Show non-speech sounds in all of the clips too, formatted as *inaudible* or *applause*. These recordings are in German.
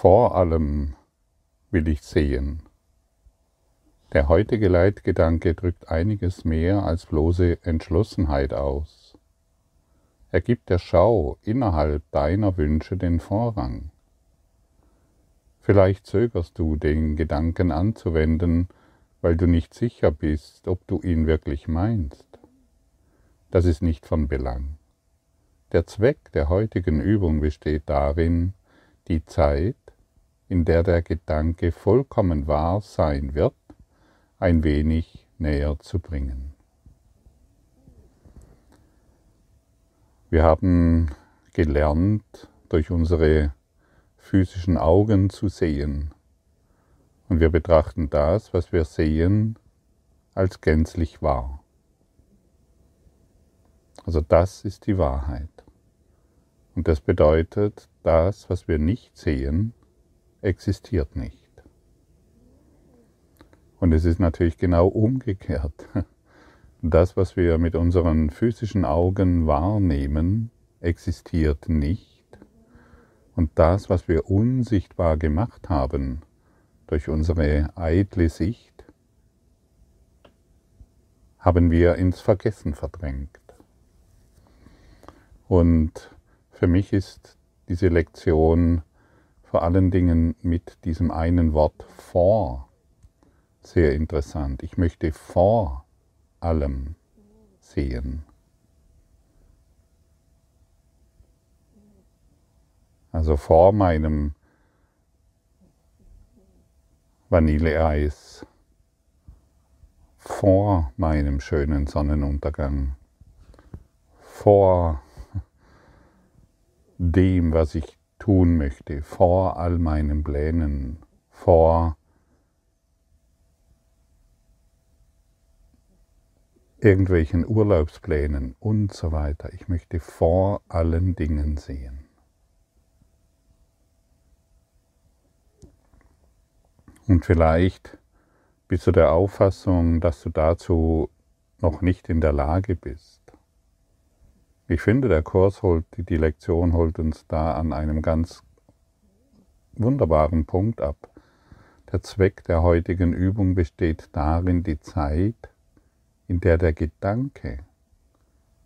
Vor allem will ich sehen. Der heutige Leitgedanke drückt einiges mehr als bloße Entschlossenheit aus. Er gibt der Schau innerhalb deiner Wünsche den Vorrang. Vielleicht zögerst du, den Gedanken anzuwenden, weil du nicht sicher bist, ob du ihn wirklich meinst. Das ist nicht von Belang. Der Zweck der heutigen Übung besteht darin, die Zeit, in der der Gedanke vollkommen wahr sein wird, ein wenig näher zu bringen. Wir haben gelernt, durch unsere physischen Augen zu sehen. Und wir betrachten das, was wir sehen, als gänzlich wahr. Also das ist die Wahrheit. Und das bedeutet, das, was wir nicht sehen, existiert nicht. Und es ist natürlich genau umgekehrt. *laughs* Das, was wir mit unseren physischen Augen wahrnehmen, existiert nicht. Und das, was wir unsichtbar gemacht haben durch unsere eitle Sicht, haben wir ins Vergessen verdrängt. Und für mich ist diese Lektion vor allen Dingen mit diesem einen Wort vor sehr interessant. Ich möchte vor allem sehen. Also vor meinem Vanilleeis, vor meinem schönen Sonnenuntergang, vor dem, was ich tun möchte, vor all meinen Plänen, vor irgendwelchen Urlaubsplänen und so weiter. Ich möchte vor allen Dingen sehen. Und vielleicht bist du der Auffassung, dass du dazu noch nicht in der Lage bist. Ich finde, der Kurs holt, die Lektion holt uns da an einem ganz wunderbaren Punkt ab. Der Zweck der heutigen Übung besteht darin, die Zeit in der der Gedanke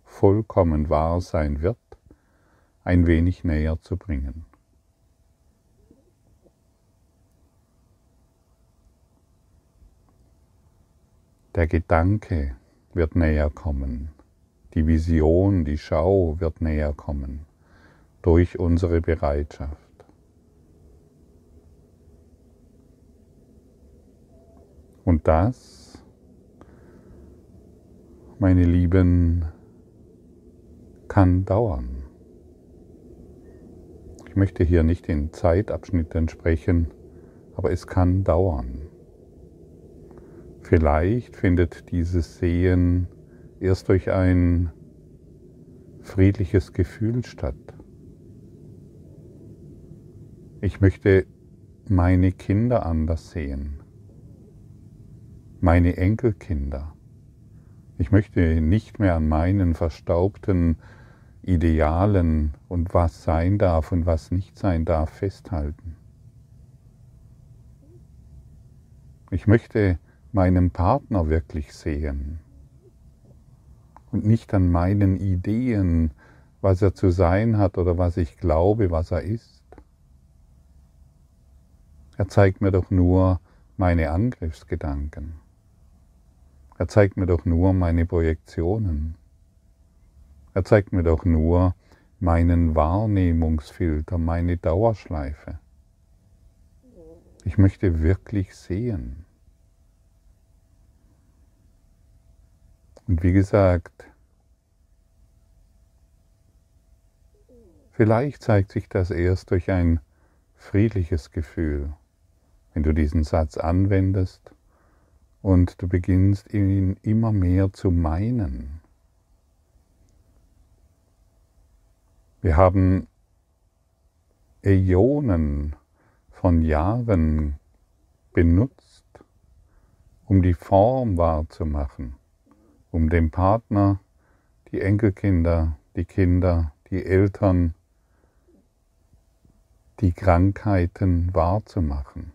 vollkommen wahr sein wird, ein wenig näher zu bringen. Der Gedanke wird näher kommen, die Vision, die Schau wird näher kommen durch unsere Bereitschaft. Und das meine Lieben, kann dauern. Ich möchte hier nicht in Zeitabschnitten sprechen, aber es kann dauern. Vielleicht findet dieses Sehen erst durch ein friedliches Gefühl statt. Ich möchte meine Kinder anders sehen, meine Enkelkinder. Ich möchte nicht mehr an meinen verstaubten Idealen und was sein darf und was nicht sein darf festhalten. Ich möchte meinen Partner wirklich sehen und nicht an meinen Ideen, was er zu sein hat oder was ich glaube, was er ist. Er zeigt mir doch nur meine Angriffsgedanken. Er zeigt mir doch nur meine Projektionen. Er zeigt mir doch nur meinen Wahrnehmungsfilter, meine Dauerschleife. Ich möchte wirklich sehen. Und wie gesagt, vielleicht zeigt sich das erst durch ein friedliches Gefühl, wenn du diesen Satz anwendest und du beginnst ihn immer mehr zu meinen. Wir haben Äonen von Jahren benutzt, um die Form wahrzumachen, um den Partner, die Enkelkinder, die Kinder, die Eltern die Krankheiten wahrzumachen.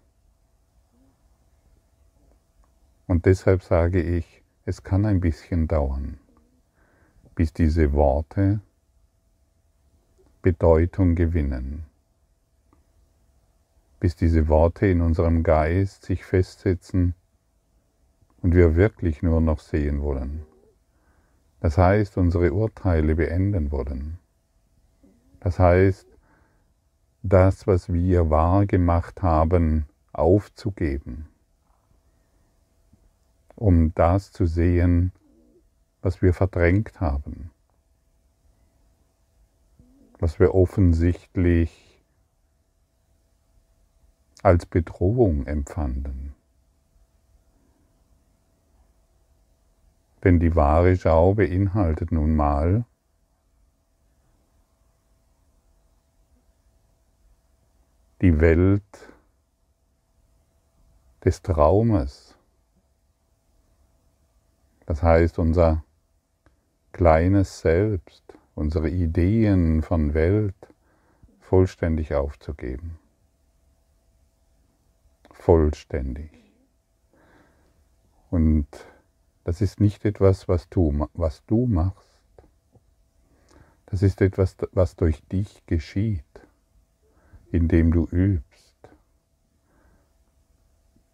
Und deshalb sage ich, es kann ein bisschen dauern, bis diese Worte Bedeutung gewinnen, bis diese Worte in unserem Geist sich festsetzen und wir wirklich nur noch sehen wollen. Das heißt, unsere Urteile beenden wollen. Das heißt, das, was wir wahrgemacht haben, aufzugeben, um das zu sehen, was wir verdrängt haben, was wir offensichtlich als Bedrohung empfanden. Denn die wahre Schau beinhaltet nun mal, die Welt des Traumes. Das heißt, unser kleines Selbst, unsere Ideen von Welt vollständig aufzugeben. Vollständig. Und das ist nicht etwas, was du, was du machst. Das ist etwas, was durch dich geschieht, indem du übst.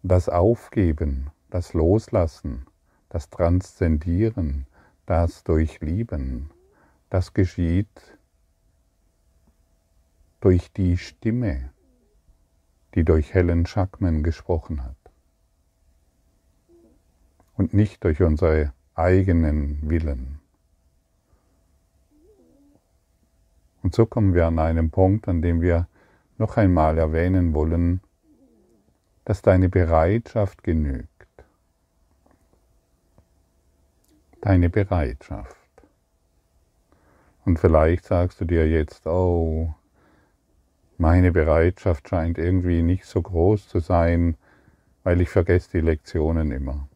Das Aufgeben, das Loslassen, das Transzendieren, das Durchlieben, das geschieht durch die Stimme, die durch Helen Schackman gesprochen hat und nicht durch unsere eigenen Willen. Und so kommen wir an einen Punkt, an dem wir noch einmal erwähnen wollen, dass deine Bereitschaft genügt. Deine Bereitschaft. Und vielleicht sagst du dir jetzt, oh, meine Bereitschaft scheint irgendwie nicht so groß zu sein, weil ich vergesse die Lektionen immer.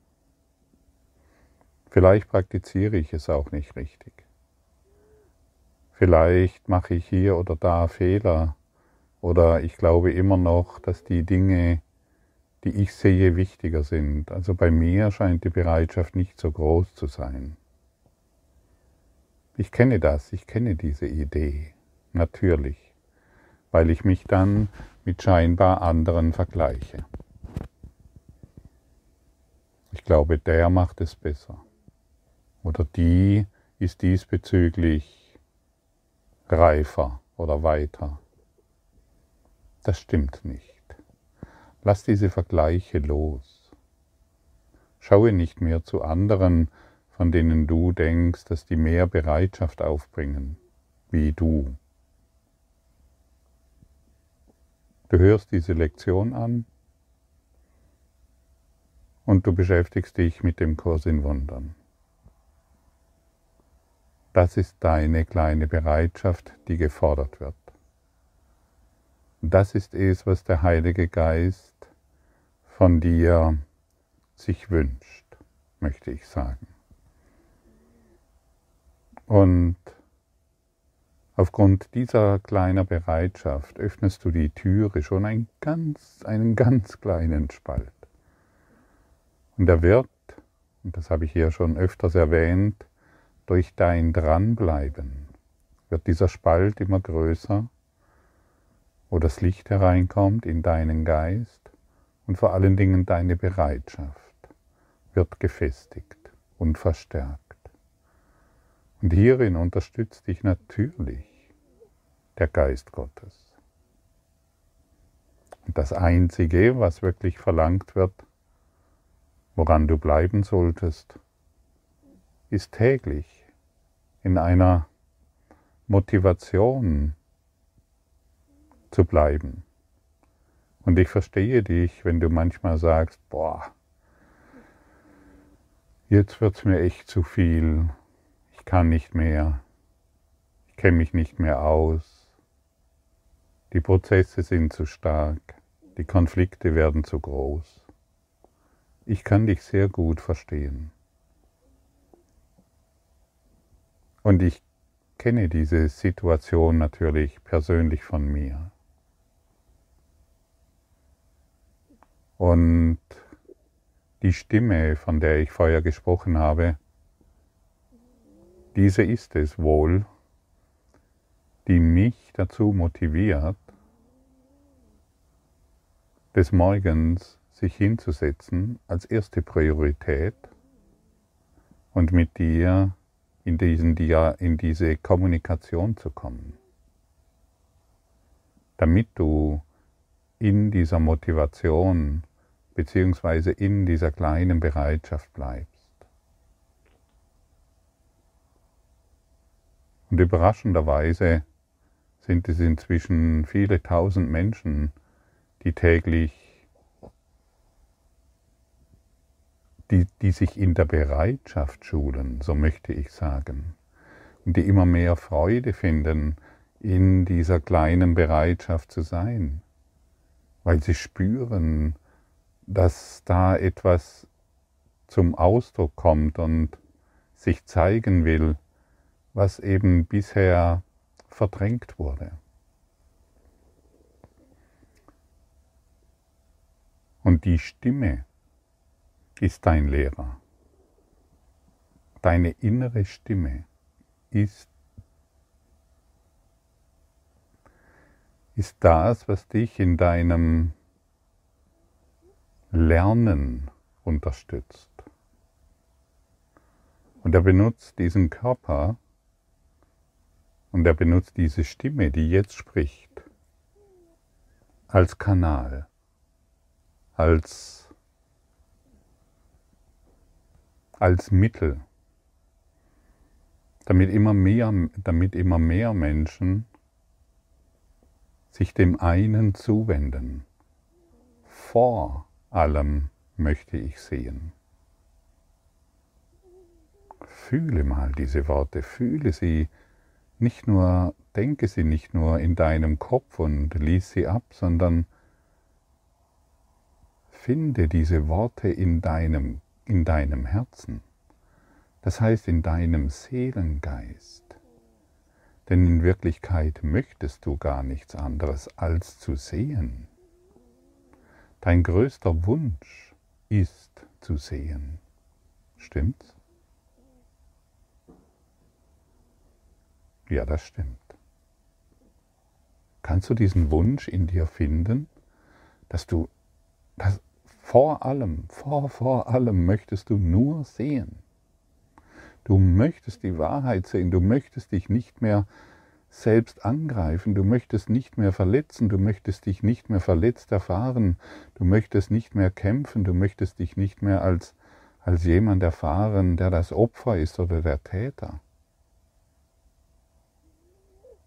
Vielleicht praktiziere ich es auch nicht richtig. Vielleicht mache ich hier oder da Fehler oder ich glaube immer noch, dass die Dinge, die ich sehe, wichtiger sind. Also bei mir scheint die Bereitschaft nicht so groß zu sein. Ich kenne das, ich kenne diese Idee, natürlich, weil ich mich dann mit scheinbar anderen vergleiche. Ich glaube, der macht es besser oder die ist diesbezüglich reifer oder weiter. Das stimmt nicht. Lass diese Vergleiche los. Schaue nicht mehr zu anderen, von denen du denkst, dass die mehr Bereitschaft aufbringen, wie du. Du hörst diese Lektion an und du beschäftigst dich mit dem Kurs in Wundern. Das ist deine kleine Bereitschaft, die gefordert wird. Das ist es, was der Heilige Geist von dir sich wünscht, möchte ich sagen. Und aufgrund dieser kleinen Bereitschaft öffnest du die Türe schon einen ganz, einen ganz kleinen Spalt. Und er wird, und das habe ich hier schon öfters erwähnt, durch dein Dranbleiben wird dieser Spalt immer größer, wo das Licht hereinkommt in deinen Geist und vor allen Dingen deine Bereitschaft wird gefestigt und verstärkt. Und hierin unterstützt dich natürlich der Geist Gottes. Und das Einzige, was wirklich verlangt wird, woran du bleiben solltest, ist täglich in einer Motivation zu bleiben. Und ich verstehe dich, wenn du manchmal sagst, boah, jetzt wird es mir echt zu viel, ich kann nicht mehr, ich kenne mich nicht mehr aus, die Prozesse sind zu stark, die Konflikte werden zu groß. Ich kann dich sehr gut verstehen. Und ich kenne diese Situation natürlich persönlich von mir. Und die Stimme, von der ich vorher gesprochen habe, diese ist es wohl, die mich dazu motiviert, des Morgens sich hinzusetzen als erste Priorität und mit dir in, diesen, in diese Kommunikation zu kommen, damit du in dieser Motivation beziehungsweise in dieser kleinen Bereitschaft bleibst. Und überraschenderweise sind es inzwischen viele tausend Menschen, die täglich, die, die sich in der Bereitschaft schulen, so möchte ich sagen, und die immer mehr Freude finden, in dieser kleinen Bereitschaft zu sein, weil sie spüren, dass da etwas zum Ausdruck kommt und sich zeigen will, was eben bisher verdrängt wurde. Und die Stimme ist dein Lehrer. Deine innere Stimme ist, ist das, was dich in deinem Lernen unterstützt. Und er benutzt diesen Körper und er benutzt diese Stimme, die jetzt spricht, als Kanal, als, als Mittel, damit immer, mehr, damit immer mehr Menschen sich dem einen zuwenden. Vor allem möchte ich sehen. Fühle mal diese Worte, fühle sie nicht nur, denke sie nicht nur in deinem Kopf und lies sie ab, sondern finde diese Worte in deinem, in deinem Herzen. Das heißt in deinem Seelengeist. Denn in Wirklichkeit möchtest du gar nichts anderes als zu sehen. Dein größter Wunsch ist zu sehen. Stimmt's? Ja, das stimmt. Kannst du diesen Wunsch in dir finden, dass du, dass vor allem, vor, vor allem möchtest du nur sehen. Du möchtest die Wahrheit sehen, du möchtest dich nicht mehr selbst angreifen, du möchtest nicht mehr verletzen, du möchtest dich nicht mehr verletzt erfahren, du möchtest nicht mehr kämpfen, du möchtest dich nicht mehr als, als jemand erfahren, der das Opfer ist oder der Täter.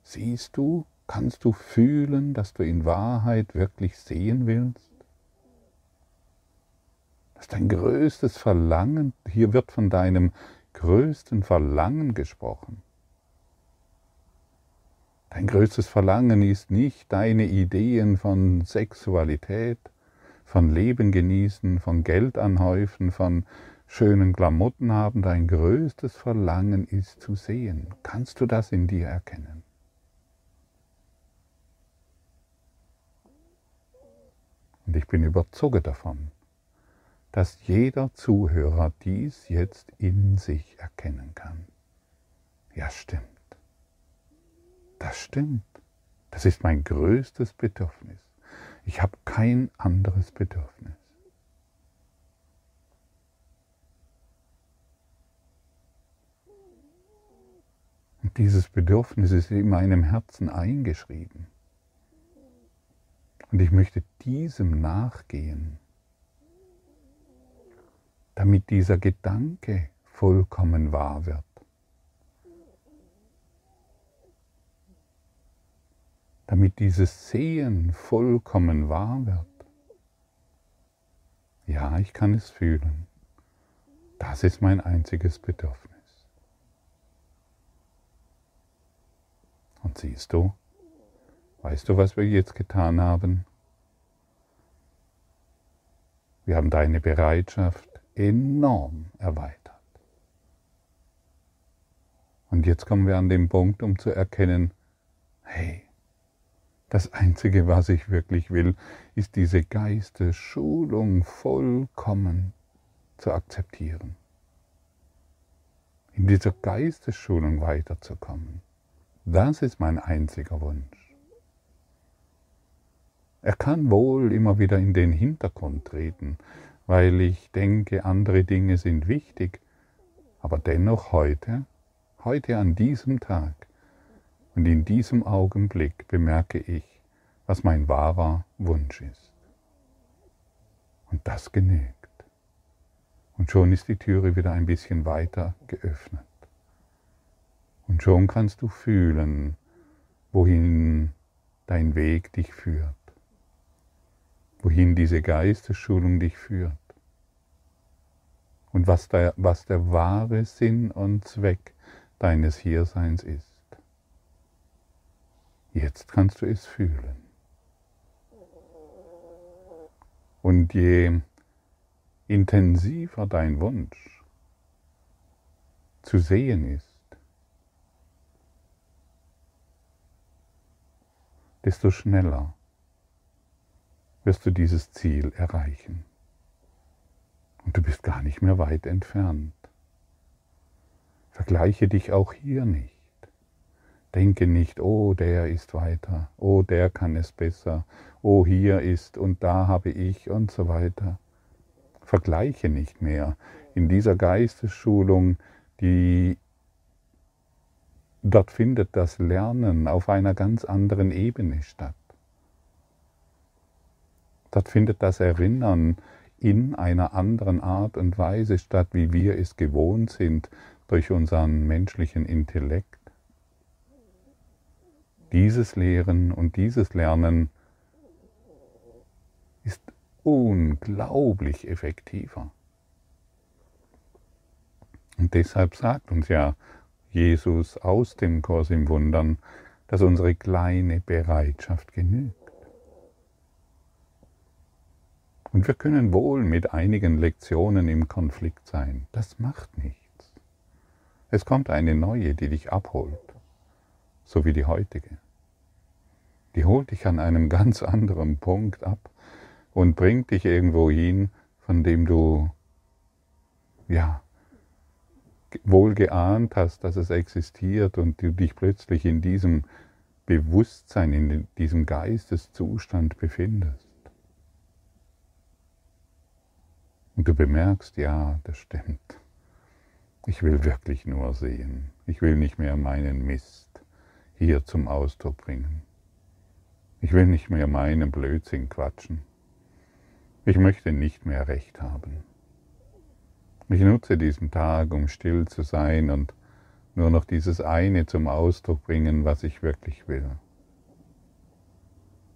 Siehst du, kannst du fühlen, dass du in Wahrheit wirklich sehen willst? Ist dein größtes Verlangen. Hier wird von deinem größten Verlangen gesprochen. Dein größtes Verlangen ist nicht deine Ideen von Sexualität, von Leben genießen, von Geld anhäufen, von schönen Klamotten haben. Dein größtes Verlangen ist zu sehen. Kannst du das in dir erkennen? Und ich bin überzeugt davon, dass jeder Zuhörer dies jetzt in sich erkennen kann. Ja, stimmt. Das stimmt. Das ist mein größtes Bedürfnis. Ich habe kein anderes Bedürfnis. Und dieses Bedürfnis ist in meinem Herzen eingeschrieben. Und ich möchte diesem nachgehen, damit dieser Gedanke vollkommen wahr wird. Damit dieses Sehen vollkommen wahr wird. Ja, ich kann es fühlen. Das ist mein einziges Bedürfnis. Und siehst du, Weißt du, was wir jetzt getan haben? Wir haben deine Bereitschaft enorm erweitert. Und jetzt kommen wir an den Punkt, um zu erkennen, hey, Das Einzige, was ich wirklich will, ist diese Geistesschulung vollkommen zu akzeptieren. In dieser Geistesschulung weiterzukommen. Das ist mein einziger Wunsch. Er kann wohl immer wieder in den Hintergrund treten, weil ich denke, andere Dinge sind wichtig, aber dennoch heute, heute an diesem Tag, und in diesem Augenblick bemerke ich, was mein wahrer Wunsch ist. Und das genügt. Und schon ist die Türe wieder ein bisschen weiter geöffnet. Und schon kannst du fühlen, wohin dein Weg dich führt, wohin diese Geistesschulung dich führt und was der, was der wahre Sinn und Zweck deines Hierseins ist. Jetzt kannst du es fühlen. Und je intensiver dein Wunsch zu sehen ist, desto schneller wirst du dieses Ziel erreichen. Und du bist gar nicht mehr weit entfernt. Vergleiche dich auch hier nicht. Denke nicht, oh, der ist weiter, oh, der kann es besser, oh, hier ist und da habe ich und so weiter. Vergleiche nicht mehr. In dieser Geistesschulung, die dort findet das Lernen auf einer ganz anderen Ebene statt. Dort findet das Erinnern in einer anderen Art und Weise statt, wie wir es gewohnt sind durch unseren menschlichen Intellekt dieses Lehren und dieses Lernen ist unglaublich effektiver. Und deshalb sagt uns ja Jesus aus dem Kurs im Wundern, dass unsere kleine Bereitschaft genügt. Und wir können wohl mit einigen Lektionen im Konflikt sein. Das macht nichts. Es kommt eine neue, die dich abholt, so wie die heutige die holt dich an einem ganz anderen Punkt ab und bringt dich irgendwo hin, von dem du ja wohl geahnt hast, dass es existiert und du dich plötzlich in diesem Bewusstsein, in diesem Geisteszustand befindest. Und du bemerkst, ja, das stimmt. Ich will wirklich nur sehen. Ich will nicht mehr meinen Mist hier zum Ausdruck bringen. Ich will nicht mehr meinen Blödsinn quatschen. Ich möchte nicht mehr Recht haben. Ich nutze diesen Tag, um still zu sein und nur noch dieses eine zum Ausdruck bringen, was ich wirklich will.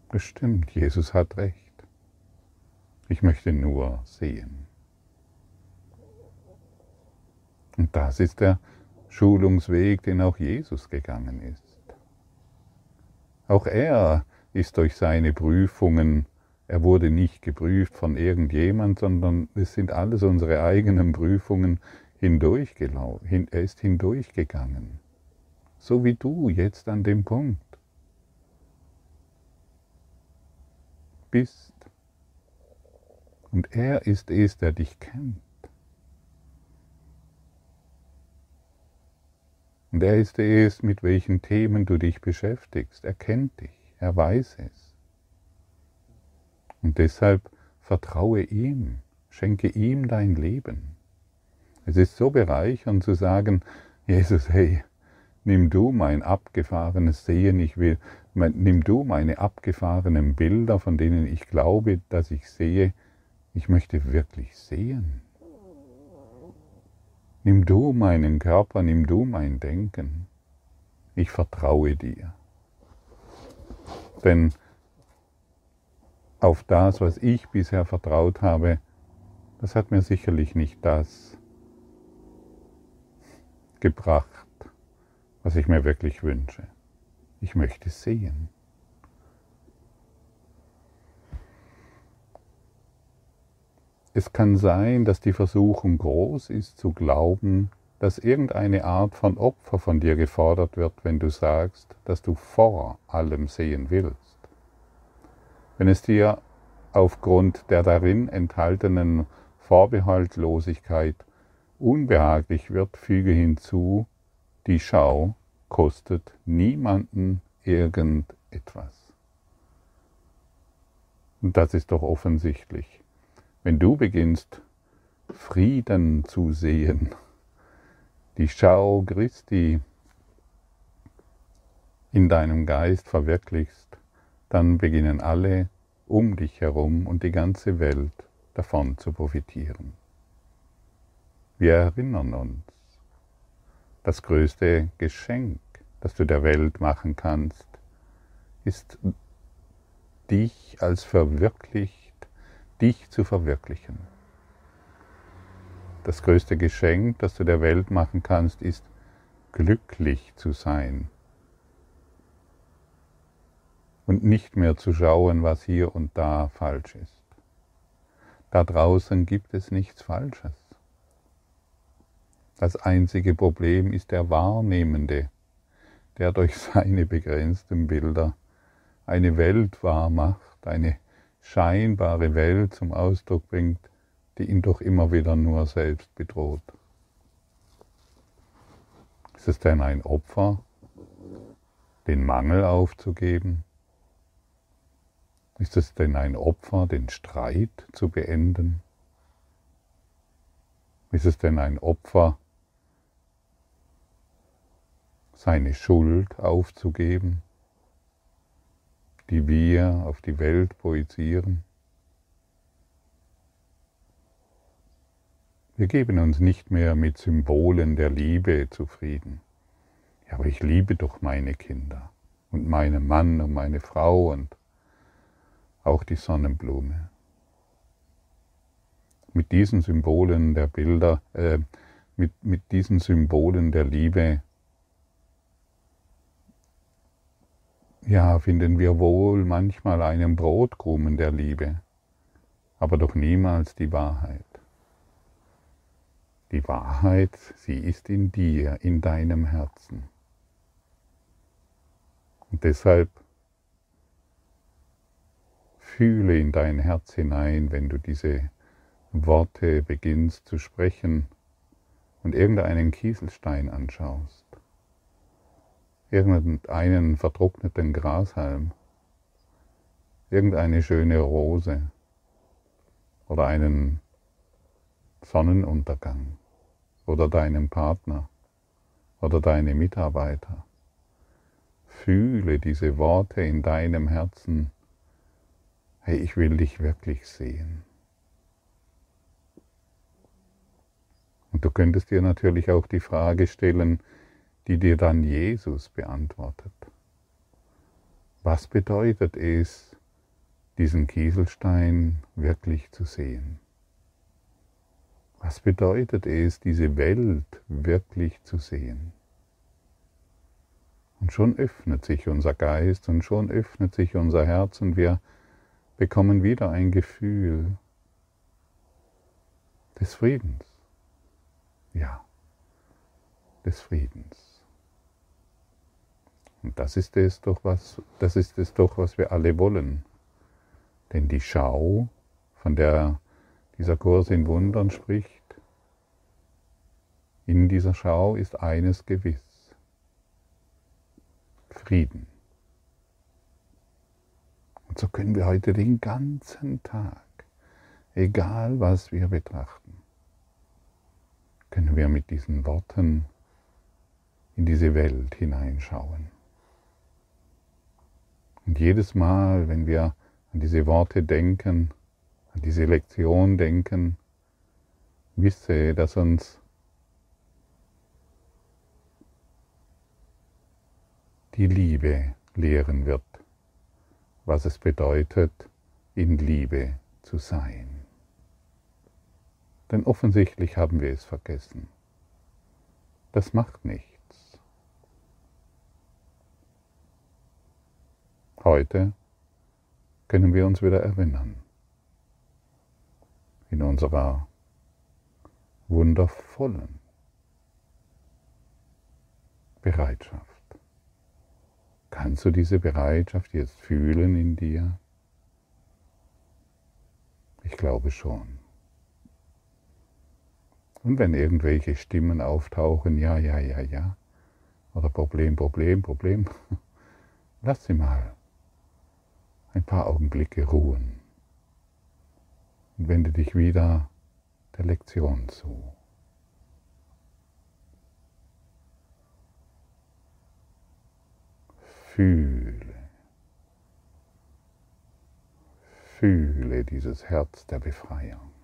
Bestimmt, Jesus hat recht. Ich möchte nur sehen. Und das ist der Schulungsweg, den auch Jesus gegangen ist. Auch er ist durch seine Prüfungen, er wurde nicht geprüft von irgendjemand, sondern es sind alles unsere eigenen Prüfungen hindurchgelaufen, er ist hindurchgegangen. So wie du jetzt an dem Punkt bist. Und er ist es, der dich kennt. Und er ist es, mit welchen Themen du dich beschäftigst. Er kennt dich. Er weiß es. Und deshalb vertraue ihm, schenke ihm dein Leben. Es ist so bereichernd zu sagen, Jesus, hey, nimm du mein abgefahrenes Sehen, ich will, nimm du meine abgefahrenen Bilder, von denen ich glaube, dass ich sehe, ich möchte wirklich sehen. Nimm du meinen Körper, nimm du mein Denken. Ich vertraue dir. Denn auf das, was ich bisher vertraut habe, das hat mir sicherlich nicht das gebracht, was ich mir wirklich wünsche. Ich möchte sehen. Es kann sein, dass die Versuchung groß ist zu glauben, dass irgendeine Art von Opfer von dir gefordert wird, wenn du sagst, dass du vor allem sehen willst. Wenn es dir aufgrund der darin enthaltenen Vorbehaltlosigkeit unbehaglich wird, füge hinzu, die Schau kostet niemanden irgendetwas. Und das ist doch offensichtlich. Wenn du beginnst, Frieden zu sehen, die Schau Christi in deinem Geist verwirklichst, dann beginnen alle um dich herum und die ganze Welt davon zu profitieren. Wir erinnern uns, das größte Geschenk, das du der Welt machen kannst, ist dich als verwirklicht, dich zu verwirklichen. Das größte Geschenk, das du der Welt machen kannst, ist glücklich zu sein und nicht mehr zu schauen, was hier und da falsch ist. Da draußen gibt es nichts Falsches. Das einzige Problem ist der Wahrnehmende, der durch *laughs* seine begrenzten Bilder eine Welt wahr macht, eine scheinbare Welt zum Ausdruck bringt, die ihn doch immer wieder nur selbst bedroht. Ist es denn ein Opfer, den Mangel aufzugeben? Ist es denn ein Opfer, den Streit zu beenden? Ist es denn ein Opfer, seine Schuld aufzugeben, die wir auf die Welt projizieren? Wir geben uns nicht mehr mit Symbolen der Liebe zufrieden. Ja, aber ich liebe doch meine Kinder und meinen Mann und meine Frau und auch die Sonnenblume. Mit diesen Symbolen der Bilder, äh, mit, mit diesen Symbolen der Liebe, ja, finden wir wohl manchmal einen Brotkrumen der Liebe, aber doch niemals die Wahrheit. Die Wahrheit, sie ist in dir, in deinem Herzen. Und deshalb fühle in dein Herz hinein, wenn du diese Worte beginnst zu sprechen und irgendeinen Kieselstein anschaust, irgendeinen vertrockneten Grashalm, irgendeine schöne Rose oder einen Sonnenuntergang oder deinem Partner oder deine Mitarbeiter. Fühle diese Worte in deinem Herzen. Hey, ich will dich wirklich sehen. Und du könntest dir natürlich auch die Frage stellen, die dir dann Jesus beantwortet. Was bedeutet es, diesen Kieselstein wirklich zu sehen? Was bedeutet es, diese Welt wirklich zu sehen? Und schon öffnet sich unser Geist und schon öffnet sich unser Herz und wir bekommen wieder ein Gefühl des Friedens. Ja, des Friedens. Und das ist es doch, was, das ist es doch, was wir alle wollen. Denn die Schau, von der dieser Kurs in Wundern spricht, in dieser Schau ist eines gewiss. Frieden. Und so können wir heute den ganzen Tag, egal was wir betrachten, können wir mit diesen Worten in diese Welt hineinschauen. Und jedes Mal, wenn wir an diese Worte denken, an diese Lektion denken, wisse, dass uns die Liebe lehren wird, was es bedeutet, in Liebe zu sein. Denn offensichtlich haben wir es vergessen. Das macht nichts. Heute können wir uns wieder erinnern in unserer wundervollen Bereitschaft. Kannst du diese Bereitschaft jetzt fühlen in dir? Ich glaube schon. Und wenn irgendwelche Stimmen auftauchen, ja, ja, ja, ja, oder Problem, Problem, Problem, *laughs* lass sie mal ein paar Augenblicke ruhen und wende dich wieder der Lektion zu. Fühle, fühle dieses Herz der Befreiung.